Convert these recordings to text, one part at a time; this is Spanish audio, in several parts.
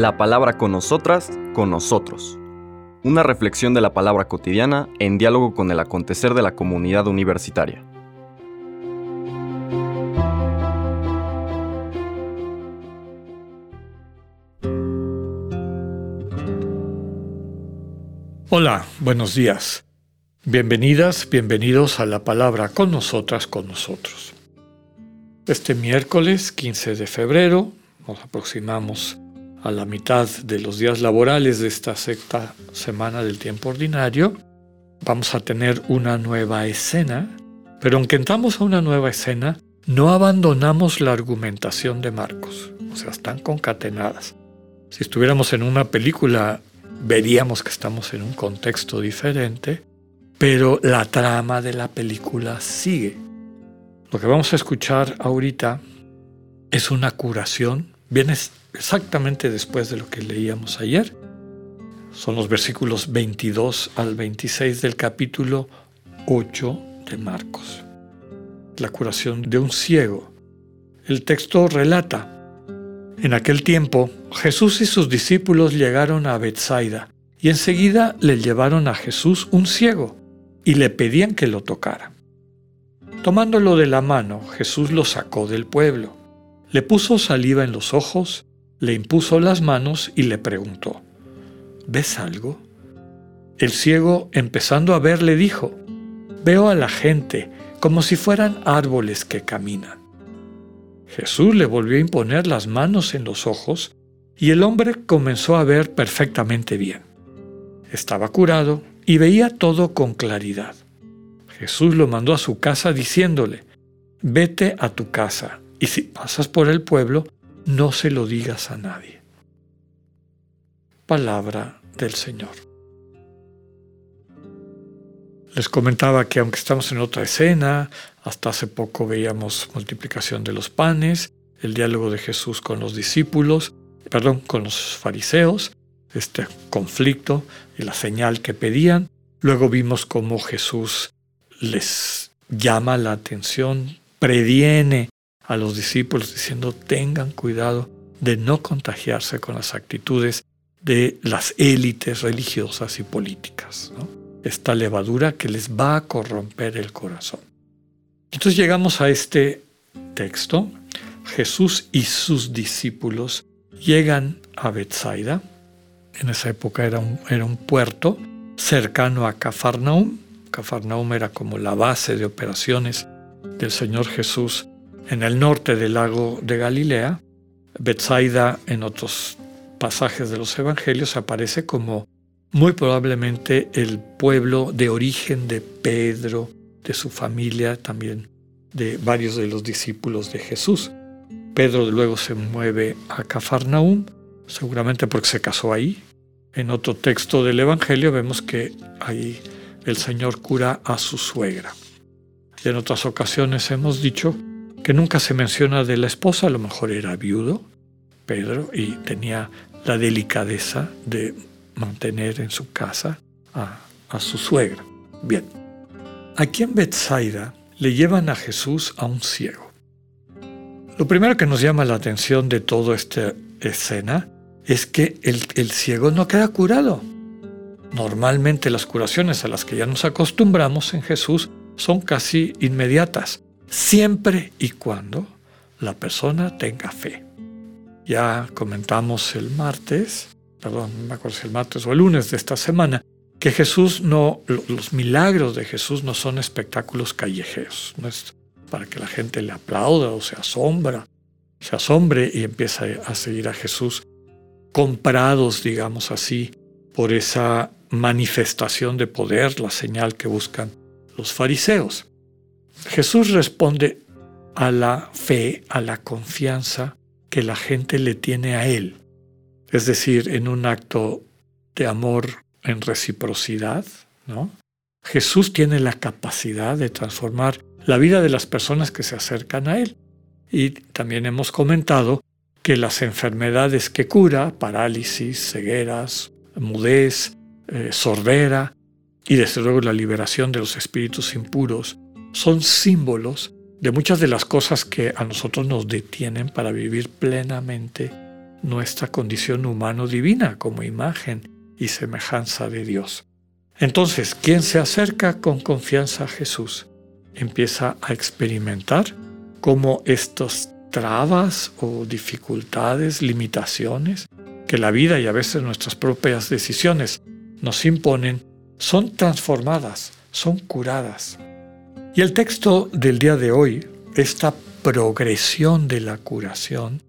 La palabra con nosotras, con nosotros. Una reflexión de la palabra cotidiana en diálogo con el acontecer de la comunidad universitaria. Hola, buenos días. Bienvenidas, bienvenidos a la palabra con nosotras, con nosotros. Este miércoles 15 de febrero nos aproximamos a la mitad de los días laborales de esta sexta semana del tiempo ordinario. Vamos a tener una nueva escena, pero aunque entramos a una nueva escena, no abandonamos la argumentación de Marcos, o sea, están concatenadas. Si estuviéramos en una película, veríamos que estamos en un contexto diferente, pero la trama de la película sigue. Lo que vamos a escuchar ahorita es una curación, viene exactamente después de lo que leíamos ayer. Son los versículos 22 al 26 del capítulo 8 de Marcos. La curación de un ciego. El texto relata, en aquel tiempo Jesús y sus discípulos llegaron a Bethsaida y enseguida le llevaron a Jesús un ciego y le pedían que lo tocara. Tomándolo de la mano, Jesús lo sacó del pueblo, le puso saliva en los ojos le impuso las manos y le preguntó, ¿ves algo? El ciego, empezando a ver, le dijo, veo a la gente como si fueran árboles que caminan. Jesús le volvió a imponer las manos en los ojos y el hombre comenzó a ver perfectamente bien. Estaba curado y veía todo con claridad. Jesús lo mandó a su casa diciéndole, vete a tu casa y si pasas por el pueblo, no se lo digas a nadie. Palabra del Señor. Les comentaba que aunque estamos en otra escena, hasta hace poco veíamos multiplicación de los panes, el diálogo de Jesús con los discípulos, perdón, con los fariseos, este conflicto y la señal que pedían. Luego vimos cómo Jesús les llama la atención, previene a los discípulos diciendo tengan cuidado de no contagiarse con las actitudes de las élites religiosas y políticas. Esta levadura que les va a corromper el corazón. Entonces llegamos a este texto. Jesús y sus discípulos llegan a Bethsaida. En esa época era un, era un puerto cercano a Cafarnaum. Cafarnaum era como la base de operaciones del Señor Jesús en el norte del lago de Galilea. Bethsaida en otros pasajes de los evangelios aparece como muy probablemente el pueblo de origen de Pedro, de su familia, también de varios de los discípulos de Jesús. Pedro luego se mueve a Cafarnaum, seguramente porque se casó ahí. En otro texto del Evangelio vemos que ahí el Señor cura a su suegra. En otras ocasiones hemos dicho que nunca se menciona de la esposa, a lo mejor era viudo, Pedro, y tenía la delicadeza de mantener en su casa a, su suegra. Bien, aquí en Bethsaida le llevan a Jesús a un ciego. Lo primero que nos llama la atención de toda esta escena es que el, el ciego no queda curado. Normalmente las curaciones a las que ya nos acostumbramos en Jesús son casi inmediatas siempre y cuando la persona tenga fe. Ya comentamos el martes, perdón, no me acuerdo si el martes o el lunes de esta semana, que Jesús no, los milagros de Jesús no son espectáculos callejeros, no es para que la gente le aplauda o se asombra, se asombre y empiece a seguir a Jesús, comprados, digamos así, por esa manifestación de poder, la señal que buscan los fariseos. Jesús responde a la fe, a la confianza que la gente le tiene a Él. Es decir, en un acto de amor en reciprocidad, ¿no? Jesús tiene la capacidad de transformar la vida de las personas que se acercan a Él. Y también hemos comentado que las enfermedades que cura, parálisis, cegueras, mudez, eh, sordera, y desde luego la liberación de los espíritus impuros, son símbolos de muchas de las cosas que a nosotros nos detienen para vivir plenamente nuestra condición humano-divina como imagen y semejanza de Dios. Entonces, quien se acerca con confianza a Jesús empieza a experimentar cómo estos trabas o dificultades, limitaciones que la vida y a veces nuestras propias decisiones nos imponen, son transformadas, son curadas. Y el texto del día de hoy, esta progresión de la curación,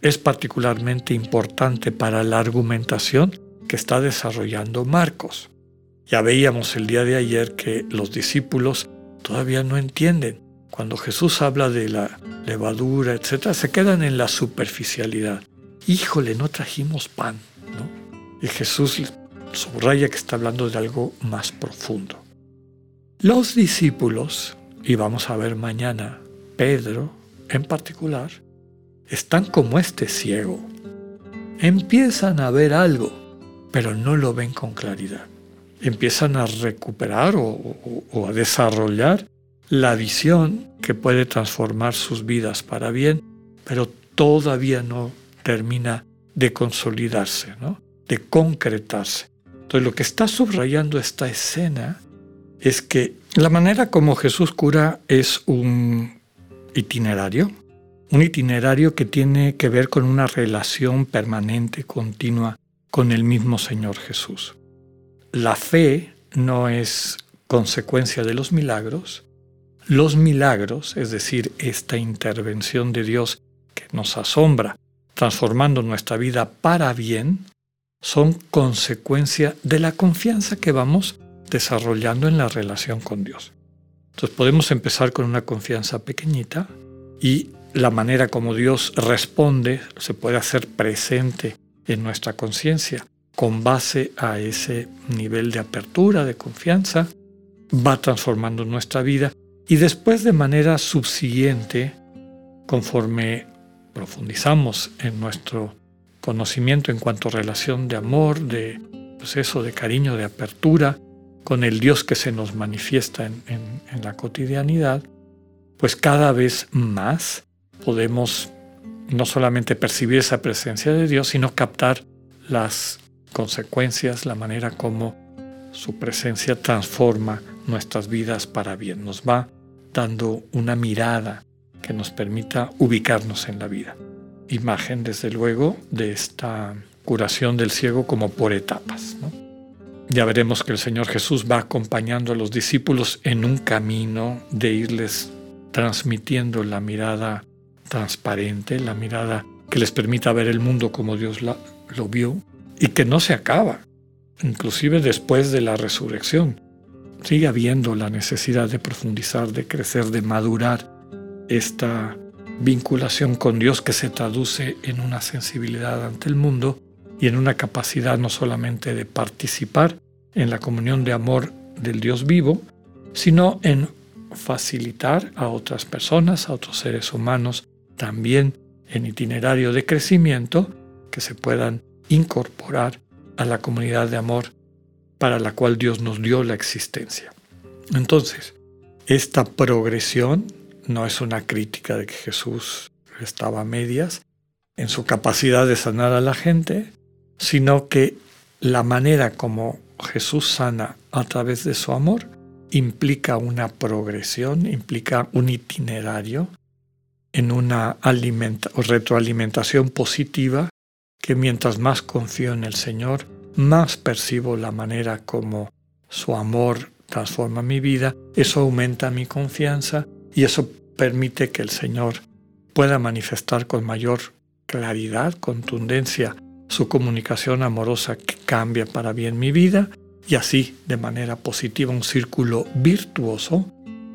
es particularmente importante para la argumentación que está desarrollando Marcos. Ya veíamos el día de ayer que los discípulos todavía no entienden. Cuando Jesús habla de la levadura, etc., se quedan en la superficialidad. Híjole, no trajimos pan, ¿no? Y Jesús subraya que está hablando de algo más profundo. Los discípulos, y vamos a ver mañana, Pedro en particular, están como este ciego. Empiezan a ver algo, pero no lo ven con claridad. Empiezan a recuperar o, a desarrollar la visión que puede transformar sus vidas para bien, pero todavía no termina de consolidarse, ¿no? de concretarse. Entonces lo que está subrayando esta escena es que la manera como Jesús cura es un itinerario, un itinerario que tiene que ver con una relación permanente, continua con el mismo Señor Jesús. La fe no es consecuencia de los milagros. Los milagros, es decir, esta intervención de Dios que nos asombra, transformando nuestra vida para bien, son consecuencia de la confianza que vamos desarrollando en la relación con Dios. Entonces podemos empezar con una confianza pequeñita y la manera como Dios responde se puede hacer presente en nuestra conciencia con base a ese nivel de apertura, de confianza, va transformando nuestra vida y después de manera subsiguiente, conforme profundizamos en nuestro conocimiento en cuanto a relación de amor, de proceso de cariño, de apertura con el Dios que se nos manifiesta en, la cotidianidad, pues cada vez más podemos no solamente percibir esa presencia de Dios, sino captar las consecuencias, la manera como su presencia transforma nuestras vidas para bien. Nos va dando una mirada que nos permita ubicarnos en la vida. Imagen, desde luego, de esta curación del ciego como por etapas. Ya veremos que el Señor Jesús va acompañando a los discípulos en un camino de irles transmitiendo la mirada transparente, la mirada que les permita ver el mundo como Dios lo vio y que no se acaba, inclusive después de la resurrección. Sigue habiendo la necesidad de profundizar, de crecer, de madurar esta vinculación con Dios que se traduce en una sensibilidad ante el mundo y en una capacidad no solamente de participar en la comunión de amor del Dios vivo, sino en facilitar a otras personas, a otros seres humanos, también en itinerario de crecimiento, que se puedan incorporar a la comunidad de amor para la cual Dios nos dio la existencia. Entonces, esta progresión no es una crítica de que Jesús estaba a medias en su capacidad de sanar a la gente, sino que la manera como Jesús sana a través de su amor implica una progresión, implica un itinerario en una retroalimentación positiva que mientras más confío en el Señor, más percibo la manera como su amor transforma mi vida, eso aumenta mi confianza y eso permite que el Señor pueda manifestar con mayor claridad, contundencia, su comunicación amorosa que cambia para bien mi vida y así de manera positiva un círculo virtuoso,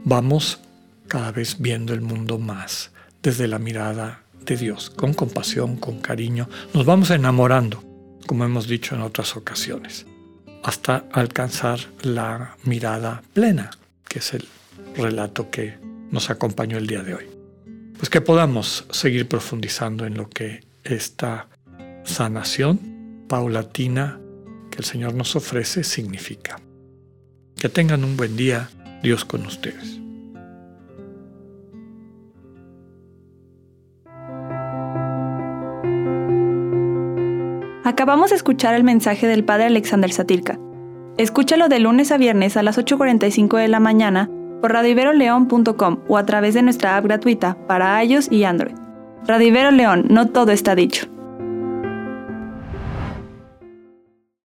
vamos cada vez viendo el mundo más desde la mirada de Dios, con compasión, con cariño. Nos vamos enamorando, como hemos dicho en otras ocasiones, hasta alcanzar la mirada plena, que es el relato que nos acompañó el día de hoy. Pues que podamos seguir profundizando en lo que esta sanación paulatina que el Señor nos ofrece significa. Que tengan un buen día, Dios con ustedes. Acabamos de escuchar el mensaje del Padre Alexander Satirka. Escúchalo de lunes a viernes a las 8.45 de la mañana por radiveroleón.com o a través de nuestra app gratuita para iOS y Android. Radivero León, no todo está dicho.